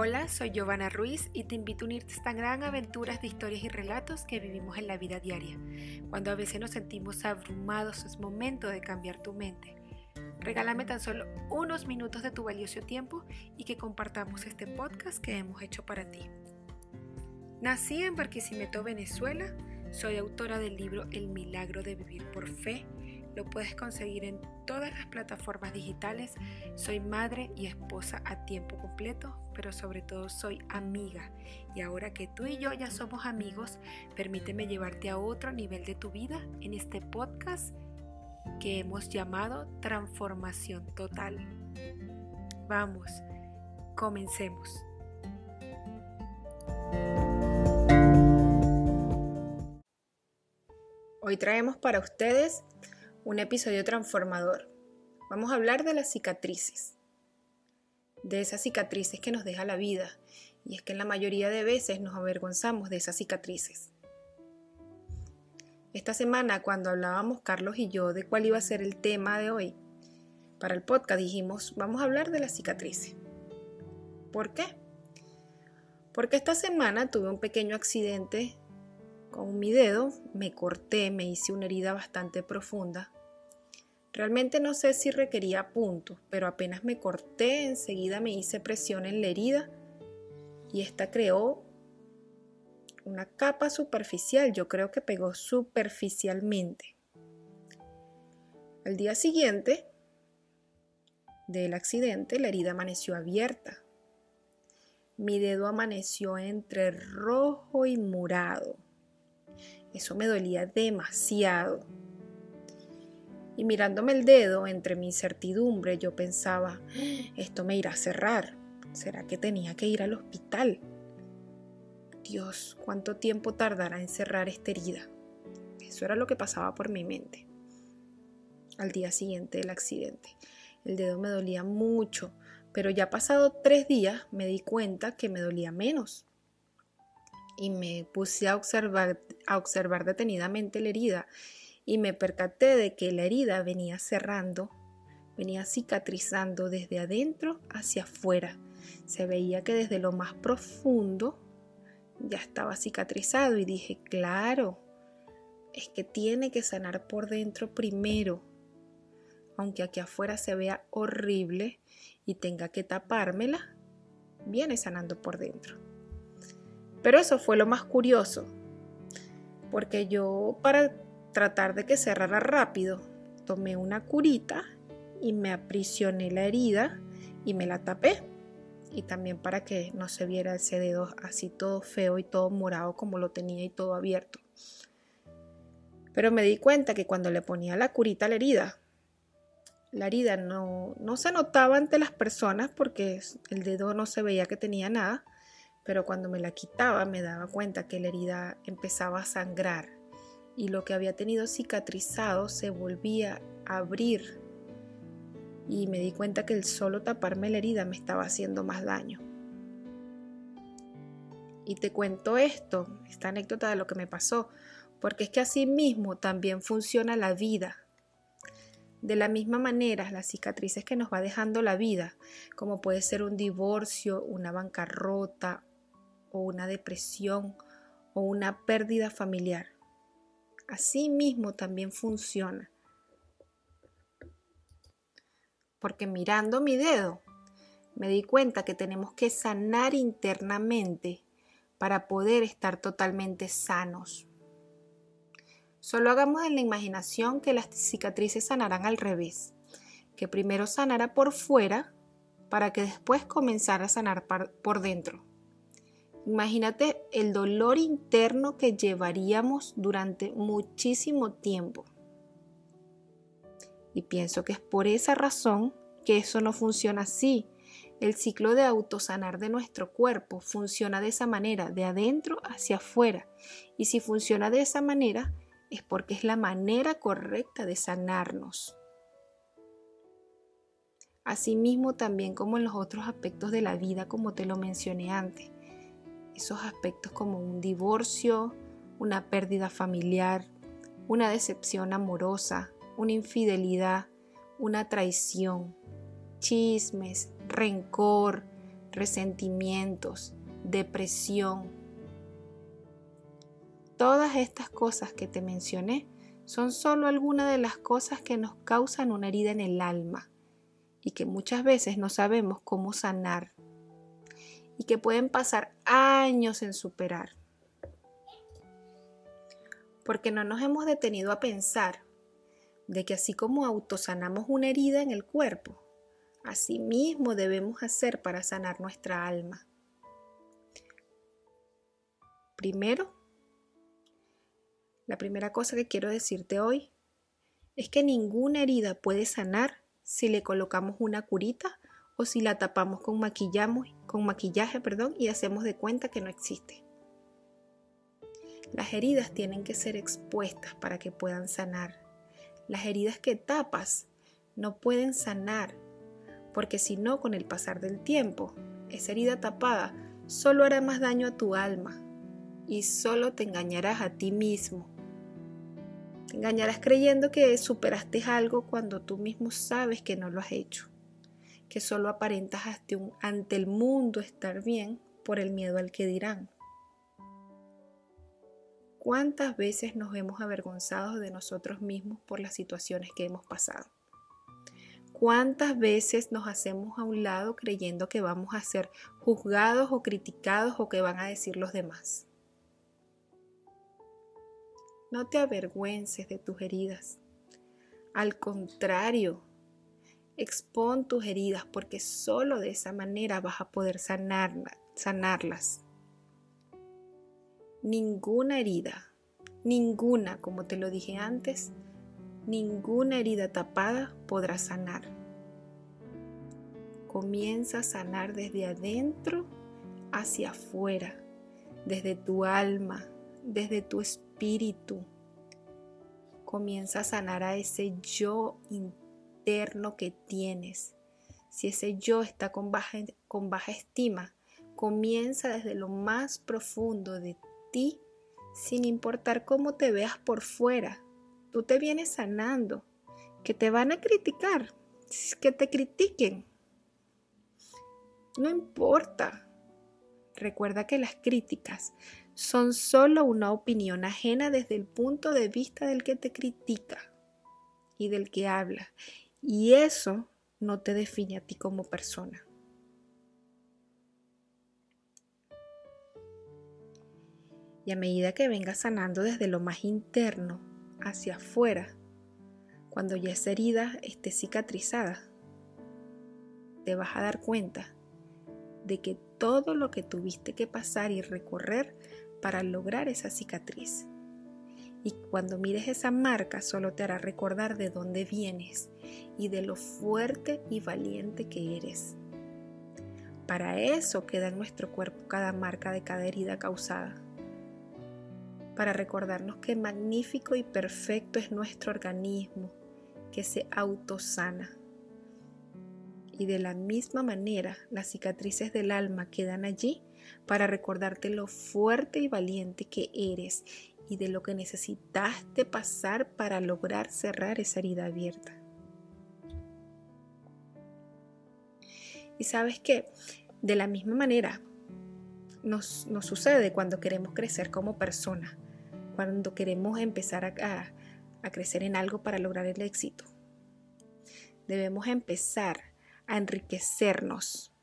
Hola, soy Giovanna Ruiz y te invito a unirte a esta gran aventura de historias y relatos que vivimos en la vida diaria. Cuando a veces nos sentimos abrumados, es momento de cambiar tu mente. Regálame tan solo unos minutos de tu valioso tiempo y que compartamos este podcast que hemos hecho para ti. Nací en Barquisimeto, Venezuela. Soy autora del libro El milagro de vivir por fe lo puedes conseguir en todas las plataformas digitales. Soy madre y esposa a tiempo completo, pero sobre todo soy amiga. Y ahora que tú y yo ya somos amigos, permíteme llevarte a otro nivel de tu vida en este podcast que hemos llamado Transformación Total. Vamos, comencemos. Hoy traemos para ustedes un episodio transformador. Vamos a hablar de las cicatrices, de esas cicatrices que nos deja la vida, y es que en la mayoría de veces nos avergonzamos de esas cicatrices. Esta semana, cuando hablábamos Carlos y yo de cuál iba a ser el tema de hoy, para el podcast dijimos, vamos a hablar de las cicatrices. ¿Por qué? Porque esta semana tuve un pequeño accidente con mi dedo, me corté, me hice una herida bastante profunda Realmente no sé si requería puntos, pero apenas me corté, enseguida me hice presión en la herida y esta creó una capa superficial. Yo creo que pegó superficialmente. Al día siguiente del accidente, la herida amaneció abierta. Mi dedo amaneció entre rojo y morado. Eso me dolía demasiado. Y mirándome el dedo entre mi incertidumbre, yo pensaba, esto me irá a cerrar. ¿Será que tenía que ir al hospital? Dios, ¿cuánto tiempo tardará en cerrar esta herida? Eso era lo que pasaba por mi mente. Al día siguiente del accidente, el dedo me dolía mucho, pero ya pasado tres días me di cuenta que me dolía menos. Y me puse a observar, a observar detenidamente la herida y me percaté de que la herida venía cerrando, venía cicatrizando desde adentro hacia afuera. Se veía que desde lo más profundo ya estaba cicatrizado y dije, claro, es que tiene que sanar por dentro primero. Aunque aquí afuera se vea horrible y tenga que tapármela, viene sanando por dentro. Pero eso fue lo más curioso, porque yo para tratar de que cerrara rápido, tomé una curita y me aprisioné la herida y me la tapé. Y también para que no se viera ese dedo así todo feo y todo morado como lo tenía y todo abierto. Pero me di cuenta que cuando le ponía la curita a la herida, la herida no, no se notaba ante las personas porque el dedo no se veía que tenía nada, pero cuando me la quitaba me daba cuenta que la herida empezaba a sangrar y lo que había tenido cicatrizado se volvía a abrir y me di cuenta que el solo taparme la herida me estaba haciendo más daño. Y te cuento esto, esta anécdota de lo que me pasó, porque es que así mismo también funciona la vida. De la misma manera, las cicatrices que nos va dejando la vida, como puede ser un divorcio, una bancarrota o una depresión o una pérdida familiar, así mismo también funciona. Porque mirando mi dedo, me di cuenta que tenemos que sanar internamente para poder estar totalmente sanos. Solo hagamos en la imaginación que las cicatrices sanarán al revés, que primero sanara por fuera para que después comenzara a sanar por dentro. Imagínate el dolor interno que llevaríamos durante muchísimo tiempo. Y pienso que es por esa razón que eso no funciona así. El ciclo de autosanar de nuestro cuerpo funciona de esa manera, de adentro hacia afuera. Y si funciona de esa manera, es porque es la manera correcta de sanarnos. Asimismo, también como en los otros aspectos de la vida, como te lo mencioné antes esos aspectos como un divorcio, una pérdida familiar, una decepción amorosa, una infidelidad, una traición, chismes, rencor, resentimientos, depresión. Todas estas cosas que te mencioné son solo algunas de las cosas que nos causan una herida en el alma y que muchas veces no sabemos cómo sanar y que pueden pasar años en superar. Porque no nos hemos detenido a pensar de que así como autosanamos una herida en el cuerpo, así mismo debemos hacer para sanar nuestra alma. Primero, la primera cosa que quiero decirte hoy es que ninguna herida puede sanar si le colocamos una curita o si la tapamos con, maquillamos, con maquillaje perdón, y hacemos de cuenta que no existe. Las heridas tienen que ser expuestas para que puedan sanar. Las heridas que tapas no pueden sanar, porque si no, con el pasar del tiempo, esa herida tapada solo hará más daño a tu alma y solo te engañarás a ti mismo. Te engañarás creyendo que superaste algo cuando tú mismo sabes que no lo has hecho que solo aparentas ante el mundo estar bien por el miedo al que dirán. ¿Cuántas veces nos hemos avergonzado de nosotros mismos por las situaciones que hemos pasado? ¿Cuántas veces nos hacemos a un lado creyendo que vamos a ser juzgados o criticados o que van a decir los demás? No te avergüences de tus heridas. Al contrario, Expon tus heridas porque solo de esa manera vas a poder sanarlas. Ninguna herida, ninguna, como te lo dije antes, ninguna herida tapada podrá sanar. Comienza a sanar desde adentro hacia afuera, desde tu alma, desde tu espíritu. Comienza a sanar a ese yo interno que tienes. Si ese yo está con baja, con baja estima, comienza desde lo más profundo de ti, sin importar cómo te veas por fuera. Tú te vienes sanando, que te van a criticar, que te critiquen. No importa. Recuerda que las críticas son solo una opinión ajena desde el punto de vista del que te critica y del que habla. Y eso no te define a ti como persona. Y a medida que vengas sanando desde lo más interno hacia afuera, cuando ya esa herida esté cicatrizada, te vas a dar cuenta de que todo lo que tuviste que pasar y recorrer para lograr esa cicatriz. Y cuando mires esa marca solo te hará recordar de dónde vienes y de lo fuerte y valiente que eres. Para eso queda en nuestro cuerpo cada marca de cada herida causada. Para recordarnos que magnífico y perfecto es nuestro organismo, que se autosana. Y de la misma manera, las cicatrices del alma quedan allí para recordarte lo fuerte y valiente que eres y de lo que necesitaste pasar para lograr cerrar esa herida abierta. Y sabes que de la misma manera nos, sucede cuando queremos crecer como persona, cuando queremos empezar a, a crecer en algo para lograr el éxito. Debemos empezar a enriquecernos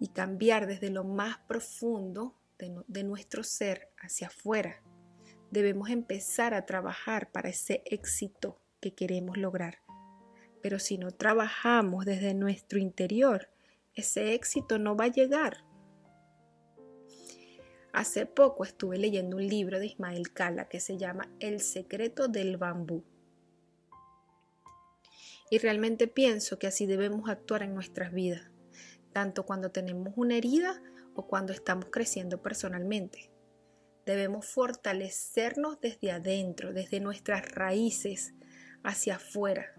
y cambiar desde lo más profundo de, nuestro ser hacia afuera. Debemos empezar a trabajar para ese éxito que queremos lograr. Pero si no trabajamos desde nuestro interior, ese éxito no va a llegar. Hace poco estuve leyendo un libro de Ismael Cala que se llama El secreto del bambú. Y realmente pienso que así debemos actuar en nuestras vidas, tanto cuando tenemos una herida o cuando estamos creciendo personalmente. Debemos fortalecernos desde adentro, desde nuestras raíces hacia afuera,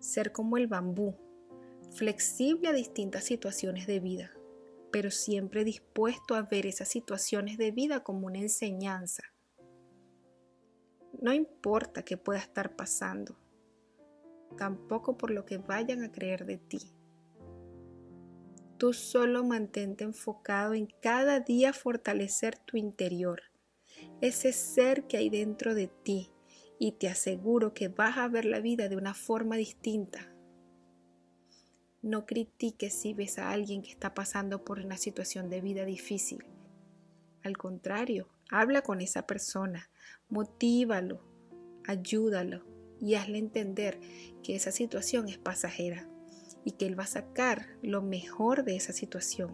ser como el bambú, flexible a distintas situaciones de vida, pero siempre dispuesto a ver esas situaciones de vida como una enseñanza. No importa qué pueda estar pasando, tampoco por lo que vayan a creer de ti. Tú solo mantente enfocado en cada día fortalecer tu interior, ese ser que hay dentro de ti, y te aseguro que vas a ver la vida de una forma distinta. No critiques si ves a alguien que está pasando por una situación de vida difícil. Al contrario, habla con esa persona, motívalo, ayúdalo y hazle entender que esa situación es pasajera y que Él va a sacar lo mejor de esa situación.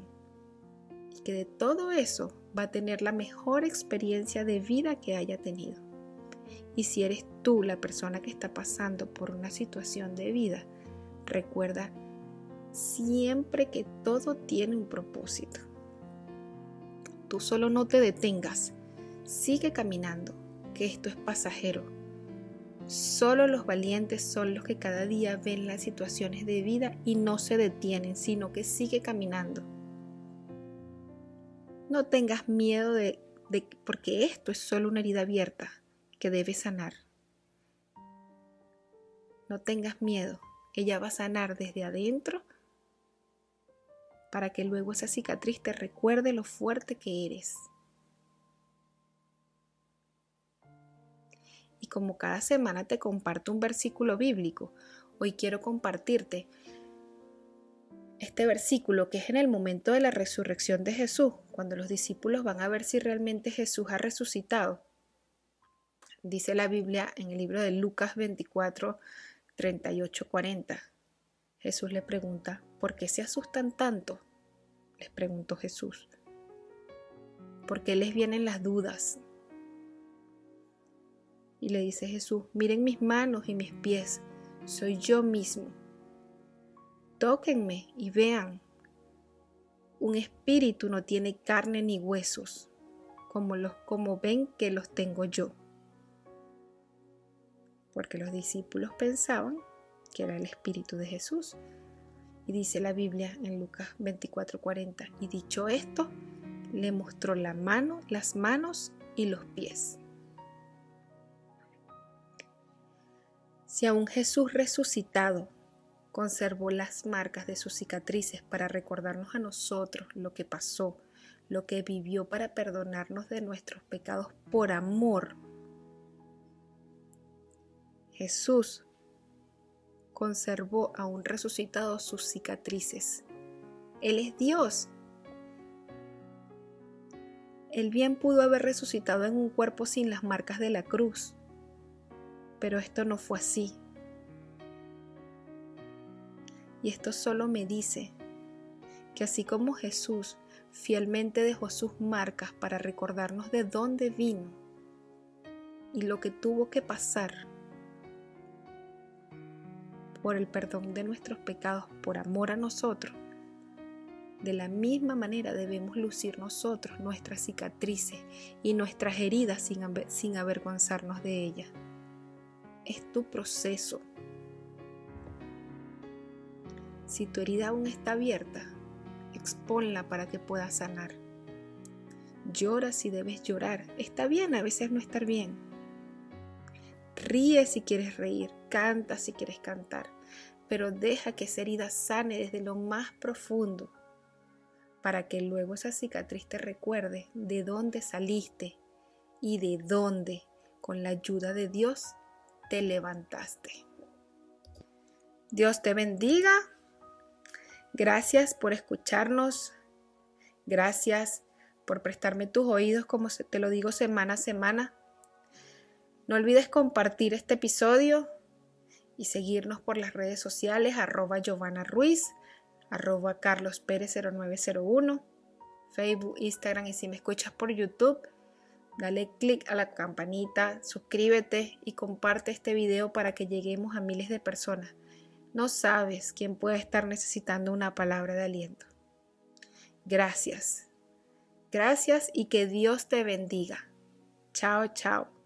Y que de todo eso va a tener la mejor experiencia de vida que haya tenido. Y si eres tú la persona que está pasando por una situación de vida, recuerda siempre que todo tiene un propósito. Tú solo no te detengas, sigue caminando, que esto es pasajero Solo los valientes son los que cada día ven las situaciones de vida y no se detienen, sino que sigue caminando. No tengas miedo de, porque esto es solo una herida abierta que debe sanar. No tengas miedo, ella va a sanar desde adentro para que luego esa cicatriz te recuerde lo fuerte que eres. Como cada semana te comparto un versículo bíblico, hoy quiero compartirte este versículo que es en el momento de la resurrección de Jesús, cuando los discípulos van a ver si realmente Jesús ha resucitado. Dice la Biblia en el libro de Lucas 24, 38, 40. Jesús le pregunta, ¿por qué se asustan tanto? Les preguntó Jesús. ¿Por qué les vienen las dudas? Y le dice Jesús, miren mis manos y mis pies, soy yo mismo. Tóquenme y vean. Un espíritu no tiene carne ni huesos, como, los, como ven que los tengo yo. Porque los discípulos pensaban que era el espíritu de Jesús. Y dice la Biblia en Lucas 24:40, y dicho esto, le mostró la mano, las manos y los pies. Si aún Jesús resucitado conservó las marcas de sus cicatrices para recordarnos a nosotros lo que pasó, lo que vivió para perdonarnos de nuestros pecados por amor, Jesús conservó aún resucitado sus cicatrices. Él es Dios. Él bien pudo haber resucitado en un cuerpo sin las marcas de la cruz pero esto no fue así. Y esto solo me dice que así como Jesús fielmente dejó sus marcas para recordarnos de dónde vino y lo que tuvo que pasar por el perdón de nuestros pecados, por amor a nosotros, de la misma manera debemos lucir nosotros nuestras cicatrices y nuestras heridas sin, sin avergonzarnos de ellas es tu proceso. Si tu herida aún está abierta, exponla para que puedas sanar. Llora si debes llorar. Está bien a veces no estar bien. Ríe si quieres reír. Canta si quieres cantar. Pero deja que esa herida sane desde lo más profundo para que luego esa cicatriz te recuerde de dónde saliste y de dónde, con la ayuda de Dios, te levantaste. Dios te bendiga. Gracias por escucharnos. Gracias por prestarme tus oídos como te lo digo semana a semana. No olvides compartir este episodio y seguirnos por las redes sociales arroba Giovanna Ruiz, arroba Carlos Pérez 0901, Facebook, Instagram y si me escuchas por YouTube Dale click a la campanita, suscríbete y comparte este video para que lleguemos a miles de personas. No sabes quién puede estar necesitando una palabra de aliento. Gracias. Gracias y que Dios te bendiga. Chao, chao.